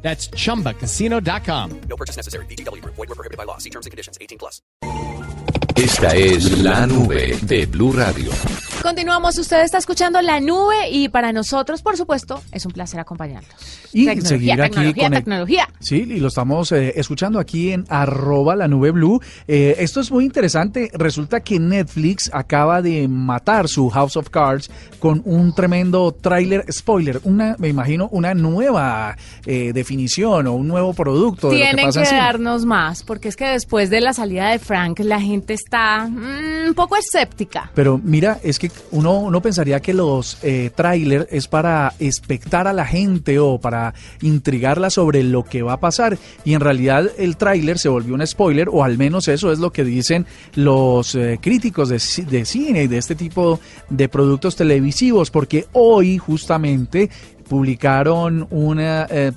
That's chumbacasino.com. No purchase necessary. BGW. Void were prohibited by law. See terms and conditions. 18 plus. Esta es la nube de Blue Radio. Continuamos, usted está escuchando La Nube y para nosotros, por supuesto, es un placer acompañarlos. Y Tecnología, seguir aquí tecnología, con el- tecnología. Sí, y lo estamos eh, escuchando aquí en arroba la nube blue. Eh, esto es muy interesante. Resulta que Netflix acaba de matar su House of Cards con un tremendo tráiler spoiler. Una, me imagino, una nueva eh, definición o un nuevo producto de lo que Tienen pasa que, darnos más, porque es que después de la salida de Frank, la gente está mm, un poco escéptica. Pero mira, es que uno, uno pensaría que los eh, tráiler es para expectar a la gente o para intrigarla sobre lo que va a pasar. Y en realidad el tráiler se volvió un spoiler, o al menos eso es lo que dicen los eh, críticos de, de cine y de este tipo de productos televisivos, porque hoy justamente publicaron una eh,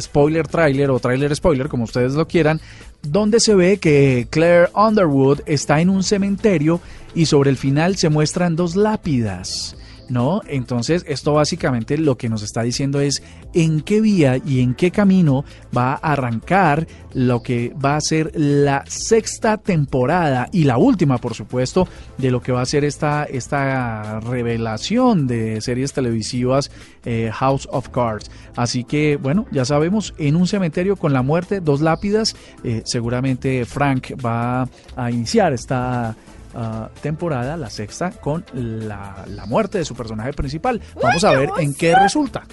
spoiler trailer o trailer spoiler, como ustedes lo quieran, donde se ve que Claire Underwood está en un cementerio y sobre el final se muestran dos lápidas. ¿No? Entonces, esto básicamente lo que nos está diciendo es en qué vía y en qué camino va a arrancar lo que va a ser la sexta temporada y la última, por supuesto, de lo que va a ser esta, esta revelación de series televisivas eh, House of Cards. Así que, bueno, ya sabemos, en un cementerio con la muerte, dos lápidas, eh, seguramente Frank va a iniciar esta ah, temporada, la sexta, con la, la muerte de su personaje principal. Vamos a ver en qué resulta.